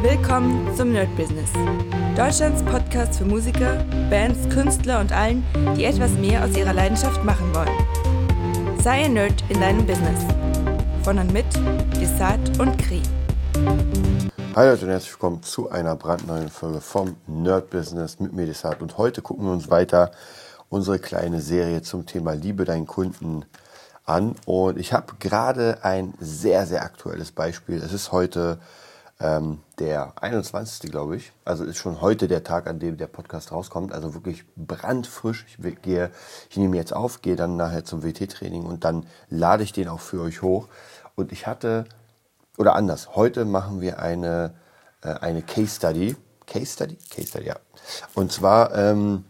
Willkommen zum Nerd Business. Deutschlands Podcast für Musiker, Bands, Künstler und allen, die etwas mehr aus ihrer Leidenschaft machen wollen. Sei ein Nerd in deinem Business. Von und mit Desart und Kri. Hi Leute und herzlich willkommen zu einer brandneuen Folge vom Nerd Business mit mir Desart. Und heute gucken wir uns weiter unsere kleine Serie zum Thema Liebe deinen Kunden an. Und ich habe gerade ein sehr, sehr aktuelles Beispiel. Es ist heute ähm, der 21. glaube ich. Also ist schon heute der Tag, an dem der Podcast rauskommt. Also wirklich brandfrisch. Ich gehe, ich nehme jetzt auf, gehe dann nachher zum WT-Training und dann lade ich den auch für euch hoch. Und ich hatte, oder anders, heute machen wir eine, äh, eine Case Study. Case Study? Case Study, ja. Und zwar ähm,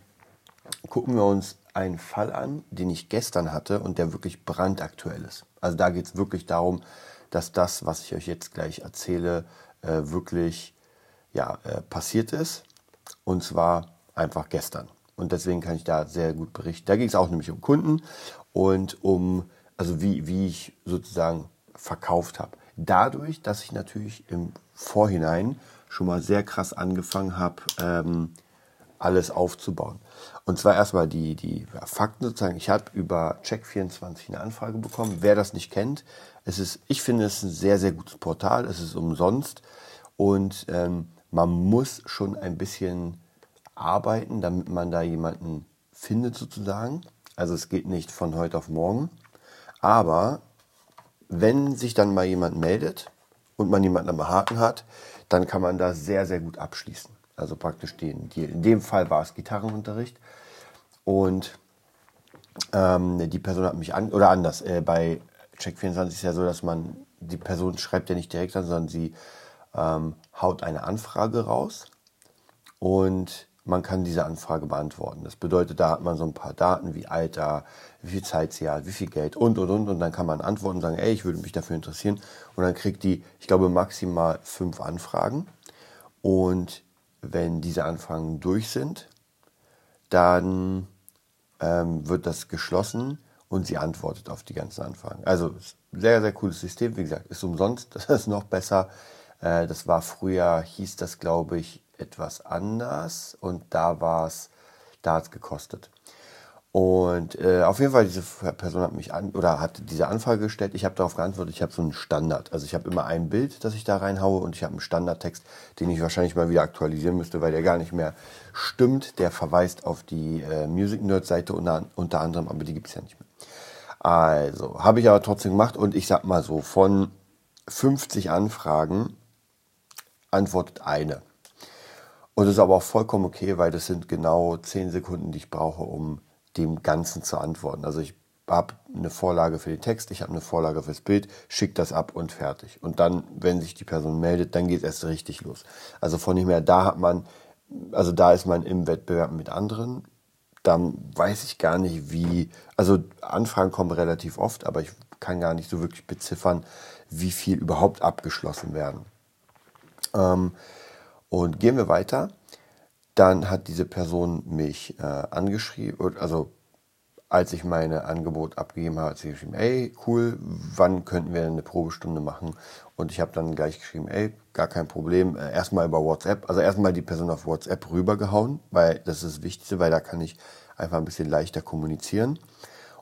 gucken wir uns einen Fall an, den ich gestern hatte und der wirklich brandaktuell ist. Also da geht es wirklich darum, dass das, was ich euch jetzt gleich erzähle, äh, wirklich ja, äh, passiert ist. Und zwar einfach gestern. Und deswegen kann ich da sehr gut berichten. Da ging es auch nämlich um Kunden und um, also wie, wie ich sozusagen verkauft habe. Dadurch, dass ich natürlich im Vorhinein schon mal sehr krass angefangen habe, ähm, alles aufzubauen. Und zwar erstmal die, die Fakten sozusagen. Ich habe über Check24 eine Anfrage bekommen. Wer das nicht kennt, es ist, ich finde es ein sehr, sehr gutes Portal. Es ist umsonst und ähm, man muss schon ein bisschen arbeiten, damit man da jemanden findet sozusagen. Also es geht nicht von heute auf morgen. Aber wenn sich dann mal jemand meldet und man jemanden am Haken hat, dann kann man da sehr, sehr gut abschließen. Also praktisch den, die, in dem Fall war es Gitarrenunterricht. Und ähm, die Person hat mich an, oder anders, äh, bei Check24 ist ja so, dass man, die Person schreibt ja nicht direkt an, sondern sie ähm, haut eine Anfrage raus und man kann diese Anfrage beantworten. Das bedeutet, da hat man so ein paar Daten wie Alter, wie viel Zeit sie hat, wie viel Geld und und und und dann kann man antworten und sagen, ey, ich würde mich dafür interessieren und dann kriegt die, ich glaube, maximal fünf Anfragen und wenn diese Anfragen durch sind, dann ähm, wird das geschlossen und sie antwortet auf die ganzen Anfragen. Also sehr, sehr cooles System. Wie gesagt, ist umsonst. Das ist noch besser. Äh, das war früher, hieß das, glaube ich, etwas anders und da war es, da hat es gekostet. Und äh, auf jeden Fall, diese Person hat mich an oder hat diese Anfrage gestellt. Ich habe darauf geantwortet, ich habe so einen Standard. Also ich habe immer ein Bild, das ich da reinhaue und ich habe einen Standardtext, den ich wahrscheinlich mal wieder aktualisieren müsste, weil der gar nicht mehr stimmt. Der verweist auf die äh, Music Nerd Seite unter, unter anderem, aber die gibt es ja nicht mehr. Also, habe ich aber trotzdem gemacht und ich sag mal so, von 50 Anfragen antwortet eine. Und das ist aber auch vollkommen okay, weil das sind genau 10 Sekunden, die ich brauche, um dem Ganzen zu antworten. Also ich habe eine Vorlage für den Text, ich habe eine Vorlage fürs Bild, schicke das ab und fertig. Und dann, wenn sich die Person meldet, dann geht es erst richtig los. Also von dem her, da hat man, also da ist man im Wettbewerb mit anderen. Dann weiß ich gar nicht, wie, also Anfragen kommen relativ oft, aber ich kann gar nicht so wirklich beziffern, wie viel überhaupt abgeschlossen werden. Ähm, und gehen wir weiter. Dann hat diese Person mich äh, angeschrieben, also als ich meine Angebot abgegeben habe, hat sie geschrieben, ey, cool, wann könnten wir eine Probestunde machen? Und ich habe dann gleich geschrieben, ey, gar kein Problem, äh, erstmal über WhatsApp, also erstmal die Person auf WhatsApp rübergehauen, weil das ist das Wichtigste, weil da kann ich einfach ein bisschen leichter kommunizieren.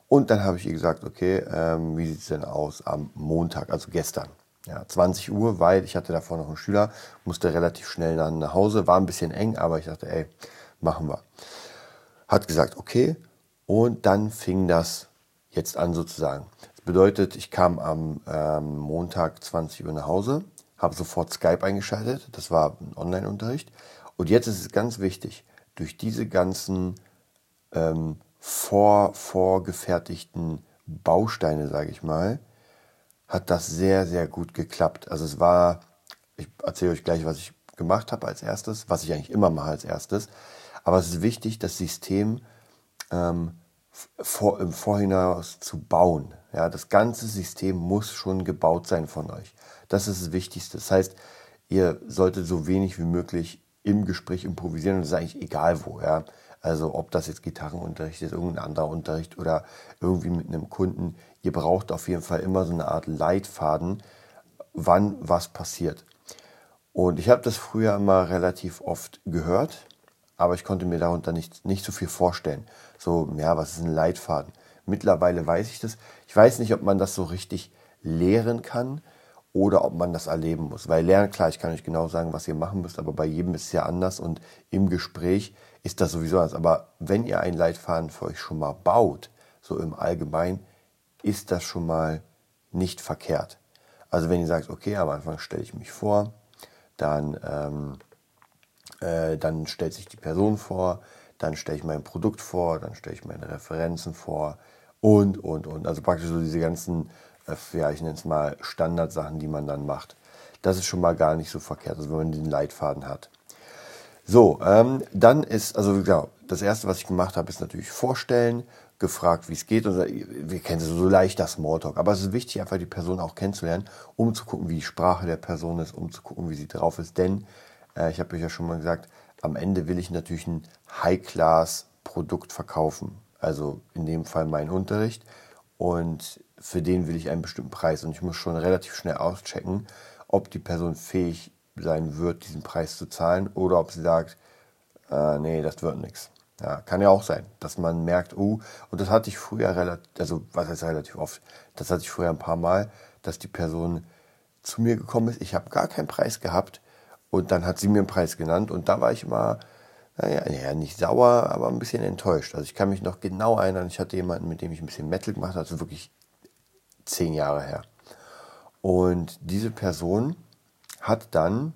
Und dann habe ich ihr gesagt, okay, ähm, wie sieht es denn aus am Montag, also gestern? Ja, 20 Uhr, weil ich hatte davor noch einen Schüler, musste relativ schnell dann nach Hause, war ein bisschen eng, aber ich dachte, ey, machen wir. Hat gesagt, okay, und dann fing das jetzt an sozusagen. Das bedeutet, ich kam am ähm, Montag 20 Uhr nach Hause, habe sofort Skype eingeschaltet, das war ein Online-Unterricht. Und jetzt ist es ganz wichtig, durch diese ganzen ähm, vor, vorgefertigten Bausteine, sage ich mal, hat das sehr, sehr gut geklappt. Also es war, ich erzähle euch gleich, was ich gemacht habe als erstes, was ich eigentlich immer mache als erstes. Aber es ist wichtig, das System ähm, vor, im Vorhinein zu bauen. Ja, das ganze System muss schon gebaut sein von euch. Das ist das Wichtigste. Das heißt, ihr solltet so wenig wie möglich im Gespräch improvisieren und das ist eigentlich egal wo. Ja. Also ob das jetzt Gitarrenunterricht ist, irgendein anderer Unterricht oder irgendwie mit einem Kunden. Ihr braucht auf jeden Fall immer so eine Art Leitfaden, wann was passiert. Und ich habe das früher immer relativ oft gehört, aber ich konnte mir darunter nicht, nicht so viel vorstellen. So, ja, was ist ein Leitfaden? Mittlerweile weiß ich das. Ich weiß nicht, ob man das so richtig lehren kann oder ob man das erleben muss. Weil lernen, klar, ich kann euch genau sagen, was ihr machen müsst, aber bei jedem ist es ja anders und im Gespräch ist das sowieso anders. Aber wenn ihr einen Leitfaden für euch schon mal baut, so im Allgemeinen, ist das schon mal nicht verkehrt. Also wenn ihr sagt, okay, am Anfang stelle ich mich vor, dann, ähm, äh, dann stellt sich die Person vor, dann stelle ich mein Produkt vor, dann stelle ich meine Referenzen vor und, und, und. Also praktisch so diese ganzen, ja, ich nenne es mal Standardsachen, die man dann macht. Das ist schon mal gar nicht so verkehrt, also wenn man den Leitfaden hat. So, ähm, dann ist, also genau, das erste, was ich gemacht habe, ist natürlich vorstellen, gefragt, wie es geht. Und wir kennen so leicht das Smalltalk. Aber es ist wichtig, einfach die Person auch kennenzulernen, um zu gucken, wie die Sprache der Person ist, um zu gucken, wie sie drauf ist. Denn, äh, ich habe euch ja schon mal gesagt, am Ende will ich natürlich ein High-Class-Produkt verkaufen. Also in dem Fall meinen Unterricht. Und für den will ich einen bestimmten Preis. Und ich muss schon relativ schnell auschecken, ob die Person fähig sein wird, diesen Preis zu zahlen oder ob sie sagt, äh, nee, das wird nichts. Ja, kann ja auch sein, dass man merkt, oh, und das hatte ich früher relativ, also was heißt relativ oft, das hatte ich früher ein paar Mal, dass die Person zu mir gekommen ist, ich habe gar keinen Preis gehabt und dann hat sie mir einen Preis genannt und da war ich immer, naja, ja, nicht sauer, aber ein bisschen enttäuscht. Also ich kann mich noch genau erinnern, ich hatte jemanden, mit dem ich ein bisschen Metal gemacht habe, also wirklich zehn Jahre her. Und diese Person hat dann,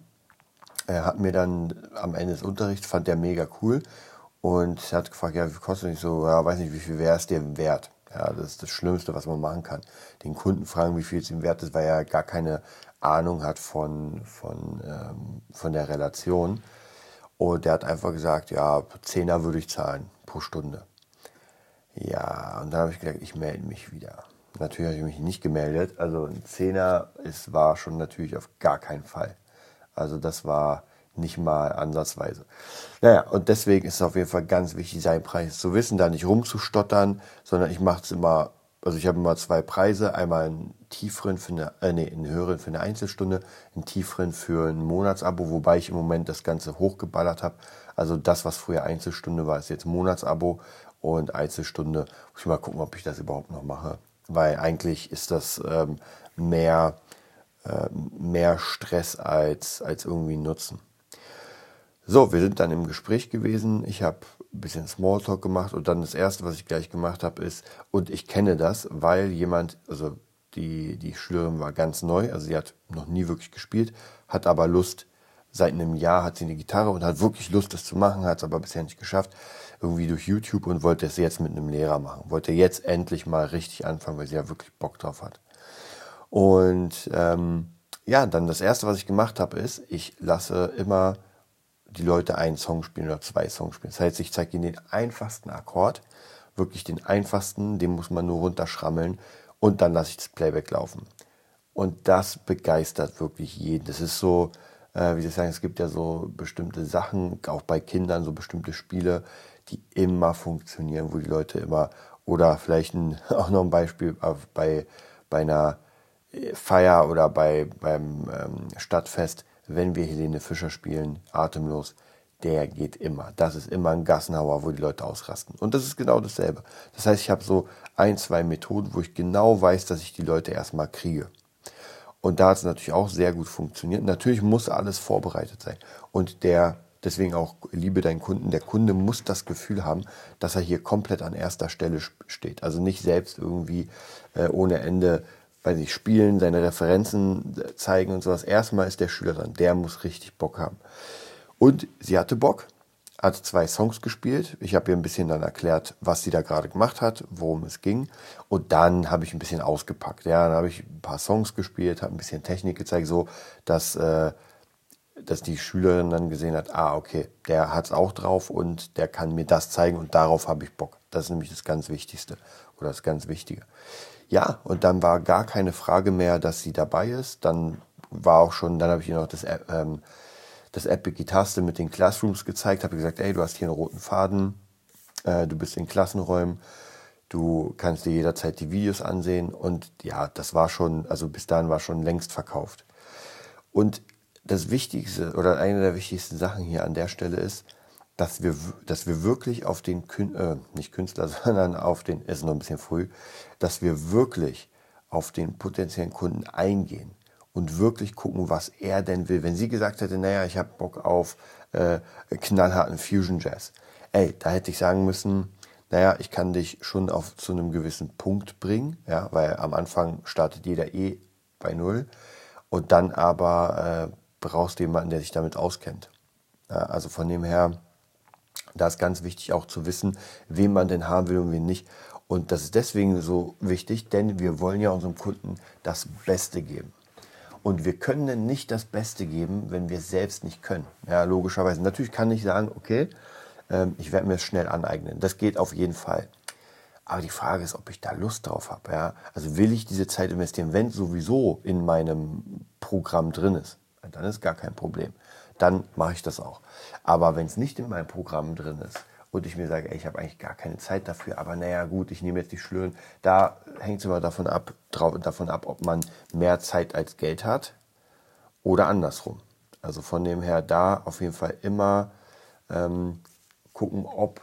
er hat mir dann am Ende des Unterrichts, fand der mega cool und hat gefragt, ja, wie kostet das? so, ja, weiß nicht, wie viel wäre es dir wert? Ja, das ist das Schlimmste, was man machen kann. Den Kunden fragen, wie viel es ihm wert ist, weil er gar keine Ahnung hat von, von, ähm, von der Relation. Und der hat einfach gesagt, ja, Zehner würde ich zahlen pro Stunde. Ja, und dann habe ich gesagt, ich melde mich wieder. Natürlich habe ich mich nicht gemeldet. Also ein Zehner ist, war schon natürlich auf gar keinen Fall. Also das war nicht mal ansatzweise. Naja, und deswegen ist es auf jeden Fall ganz wichtig, seinen Preis zu wissen, da nicht rumzustottern, sondern ich mache es immer, also ich habe immer zwei Preise, einmal einen tieferen für eine, äh, nee, einen höheren für eine Einzelstunde, einen tieferen für ein Monatsabo, wobei ich im Moment das Ganze hochgeballert habe. Also das, was früher Einzelstunde war, ist jetzt Monatsabo und Einzelstunde, muss ich mal gucken, ob ich das überhaupt noch mache. Weil eigentlich ist das ähm, mehr, äh, mehr Stress als, als irgendwie Nutzen. So, wir sind dann im Gespräch gewesen. Ich habe ein bisschen Smalltalk gemacht und dann das erste, was ich gleich gemacht habe, ist, und ich kenne das, weil jemand, also die, die Schülerin war ganz neu, also sie hat noch nie wirklich gespielt, hat aber Lust, seit einem Jahr hat sie eine Gitarre und hat wirklich Lust, das zu machen, hat es aber bisher nicht geschafft, irgendwie durch YouTube und wollte es jetzt mit einem Lehrer machen. Wollte jetzt endlich mal richtig anfangen, weil sie ja wirklich Bock drauf hat. Und ähm, ja, dann das erste, was ich gemacht habe, ist, ich lasse immer die Leute einen Song spielen oder zwei Songs spielen. Das heißt, ich zeige ihnen den einfachsten Akkord, wirklich den einfachsten, den muss man nur runterschrammeln und dann lasse ich das Playback laufen. Und das begeistert wirklich jeden. Das ist so, äh, wie Sie sagen, es gibt ja so bestimmte Sachen, auch bei Kindern, so bestimmte Spiele, die immer funktionieren, wo die Leute immer, oder vielleicht ein, auch noch ein Beispiel bei, bei einer Feier oder bei, beim ähm, Stadtfest, wenn wir Helene Fischer spielen, atemlos, der geht immer. Das ist immer ein Gassenhauer, wo die Leute ausrasten. Und das ist genau dasselbe. Das heißt, ich habe so ein, zwei Methoden, wo ich genau weiß, dass ich die Leute erstmal kriege. Und da hat es natürlich auch sehr gut funktioniert. Natürlich muss alles vorbereitet sein. Und der, deswegen auch liebe deinen Kunden, der Kunde muss das Gefühl haben, dass er hier komplett an erster Stelle steht. Also nicht selbst irgendwie äh, ohne Ende weiß ich, spielen, seine Referenzen zeigen und sowas. Erstmal ist der Schüler dran, der muss richtig Bock haben. Und sie hatte Bock, hat zwei Songs gespielt. Ich habe ihr ein bisschen dann erklärt, was sie da gerade gemacht hat, worum es ging. Und dann habe ich ein bisschen ausgepackt. Ja, dann habe ich ein paar Songs gespielt, habe ein bisschen Technik gezeigt, so dass, äh, dass die Schülerin dann gesehen hat, ah, okay, der hat es auch drauf und der kann mir das zeigen und darauf habe ich Bock. Das ist nämlich das ganz Wichtigste oder das ganz Wichtige. Ja, und dann war gar keine Frage mehr, dass sie dabei ist. Dann war auch schon, dann habe ich ihr noch das, ähm, das Epic Guitarste mit den Classrooms gezeigt, habe gesagt, ey, du hast hier einen roten Faden, äh, du bist in Klassenräumen, du kannst dir jederzeit die Videos ansehen und ja, das war schon, also bis dahin war schon längst verkauft. Und das Wichtigste oder eine der wichtigsten Sachen hier an der Stelle ist, dass wir, dass wir wirklich auf den, äh, nicht Künstler, sondern auf den, ist noch ein bisschen früh, dass wir wirklich auf den potenziellen Kunden eingehen und wirklich gucken, was er denn will. Wenn sie gesagt hätte, naja, ich habe Bock auf äh, knallharten Fusion Jazz, ey, da hätte ich sagen müssen, naja, ich kann dich schon auf zu einem gewissen Punkt bringen, ja, weil am Anfang startet jeder eh bei Null und dann aber äh, brauchst du jemanden, der sich damit auskennt. Ja, also von dem her, da ist ganz wichtig auch zu wissen, wen man denn haben will und wen nicht. Und das ist deswegen so wichtig, denn wir wollen ja unserem Kunden das Beste geben. Und wir können nicht das Beste geben, wenn wir es selbst nicht können. Ja, logischerweise. Natürlich kann ich sagen, okay, ähm, ich werde mir es schnell aneignen. Das geht auf jeden Fall. Aber die Frage ist, ob ich da Lust drauf habe. Ja? Also will ich diese Zeit investieren, wenn es sowieso in meinem Programm drin ist, dann ist gar kein Problem. Dann mache ich das auch. Aber wenn es nicht in meinem Programm drin ist und ich mir sage, ey, ich habe eigentlich gar keine Zeit dafür, aber naja gut, ich nehme jetzt die Schlören, da hängt es immer davon ab, davon ab, ob man mehr Zeit als Geld hat oder andersrum. Also von dem her da auf jeden Fall immer ähm, gucken, ob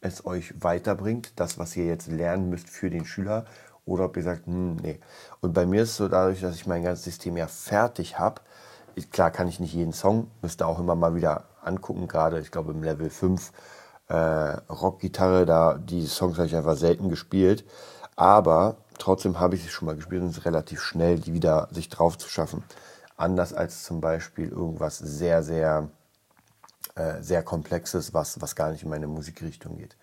es euch weiterbringt, das, was ihr jetzt lernen müsst für den Schüler, oder ob ihr sagt, hm, nee. Und bei mir ist es so, dadurch, dass ich mein ganzes System ja fertig habe, klar kann ich nicht jeden Song, müsste auch immer mal wieder angucken, gerade ich glaube im Level 5 äh, Rockgitarre, da die Songs habe ich einfach selten gespielt, aber trotzdem habe ich sie schon mal gespielt und es ist relativ schnell, die wieder sich drauf zu schaffen. Anders als zum Beispiel irgendwas sehr, sehr äh, sehr komplexes, was, was gar nicht in meine Musikrichtung geht.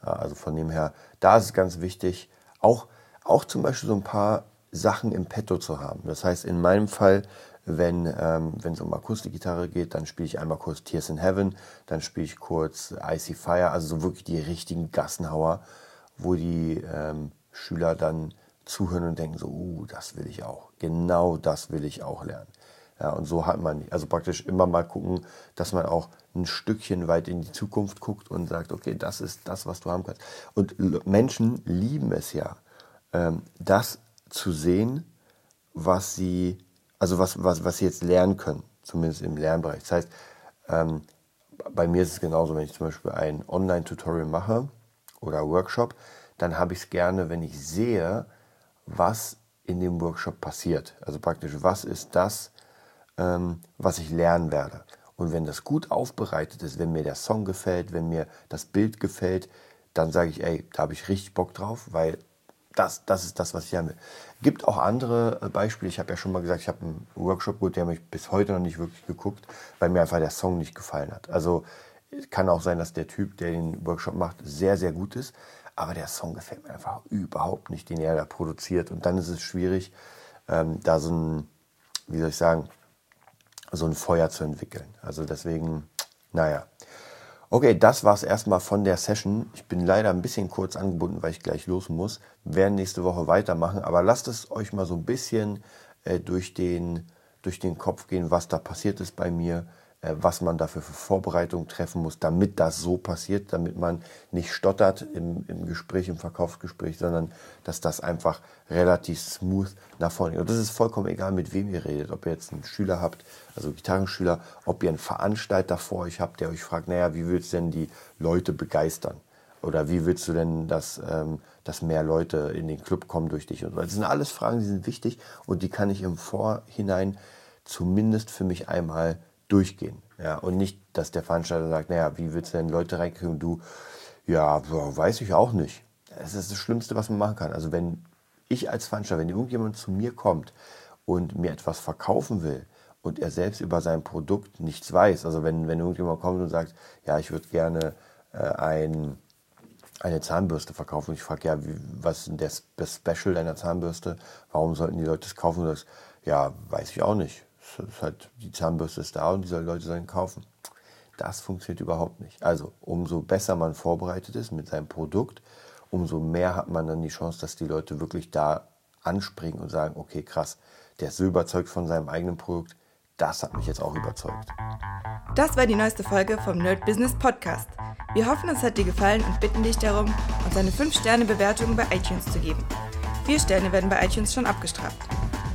also von dem her, da ist es ganz wichtig, auch, auch zum Beispiel so ein paar Sachen im Petto zu haben. Das heißt, in meinem Fall, wenn ähm, es um Akustikgitarre geht, dann spiele ich einmal kurz Tears in Heaven, dann spiele ich kurz Icy Fire, also so wirklich die richtigen Gassenhauer, wo die ähm, Schüler dann zuhören und denken so, uh, das will ich auch. Genau das will ich auch lernen. Ja, und so hat man, also praktisch immer mal gucken, dass man auch ein Stückchen weit in die Zukunft guckt und sagt, okay, das ist das, was du haben kannst. Und Menschen lieben es ja, ähm, das zu sehen, was sie, also was, was, was sie jetzt lernen können, zumindest im Lernbereich. Das heißt, ähm, bei mir ist es genauso, wenn ich zum Beispiel ein Online-Tutorial mache oder Workshop, dann habe ich es gerne, wenn ich sehe, was in dem Workshop passiert. Also praktisch, was ist das, ähm, was ich lernen werde. Und wenn das gut aufbereitet ist, wenn mir der Song gefällt, wenn mir das Bild gefällt, dann sage ich, ey, da habe ich richtig Bock drauf, weil das, das ist das, was ich haben will. Gibt auch andere äh, Beispiele. Ich habe ja schon mal gesagt, ich habe einen Workshop gut, der habe ich bis heute noch nicht wirklich geguckt, weil mir einfach der Song nicht gefallen hat. Also kann auch sein, dass der Typ, der den Workshop macht, sehr, sehr gut ist. Aber der Song gefällt mir einfach überhaupt nicht, den er da produziert. Und dann ist es schwierig, ähm, da so ein, wie soll ich sagen, so ein Feuer zu entwickeln. Also deswegen, naja. Okay, das war es erstmal von der Session. Ich bin leider ein bisschen kurz angebunden, weil ich gleich los muss. Wir werden nächste Woche weitermachen, aber lasst es euch mal so ein bisschen äh, durch, den, durch den Kopf gehen, was da passiert ist bei mir. Äh, was man dafür für Vorbereitungen treffen muss, damit das so passiert, damit man nicht stottert im, im Gespräch, im Verkaufsgespräch, sondern dass das einfach relativ smooth nach vorne geht. Und das ist vollkommen egal, mit wem ihr redet. Ob ihr jetzt einen Schüler habt, also Gitarrenschüler, ob ihr einen Veranstalter vor euch habt, der euch fragt, naja, wie willst du denn die Leute begeistern? Oder wie willst du denn, dass, ähm, dass mehr Leute in den Club kommen durch dich? Und. Das sind alles Fragen, die sind wichtig und die kann ich im Vorhinein zumindest für mich einmal durchgehen. Ja, und nicht, dass der Veranstalter sagt, naja, wie willst du denn Leute reinkriegen? Du, ja, weiß ich auch nicht. Das ist das Schlimmste, was man machen kann. Also wenn ich als Veranstalter, wenn irgendjemand zu mir kommt und mir etwas verkaufen will und er selbst über sein Produkt nichts weiß, also wenn, wenn irgendjemand kommt und sagt, ja, ich würde gerne äh, ein, eine Zahnbürste verkaufen, ich frage, ja, wie, was ist denn das Special deiner Zahnbürste? Warum sollten die Leute das kaufen? Und das, ja, weiß ich auch nicht halt, die Zahnbürste ist da und die Leute sollen kaufen. Das funktioniert überhaupt nicht. Also umso besser man vorbereitet ist mit seinem Produkt, umso mehr hat man dann die Chance, dass die Leute wirklich da anspringen und sagen, okay, krass, der ist so überzeugt von seinem eigenen Produkt, das hat mich jetzt auch überzeugt. Das war die neueste Folge vom Nerd Business Podcast. Wir hoffen, es hat dir gefallen und bitten dich darum, uns eine 5-Sterne-Bewertung bei iTunes zu geben. Vier Sterne werden bei iTunes schon abgestraft.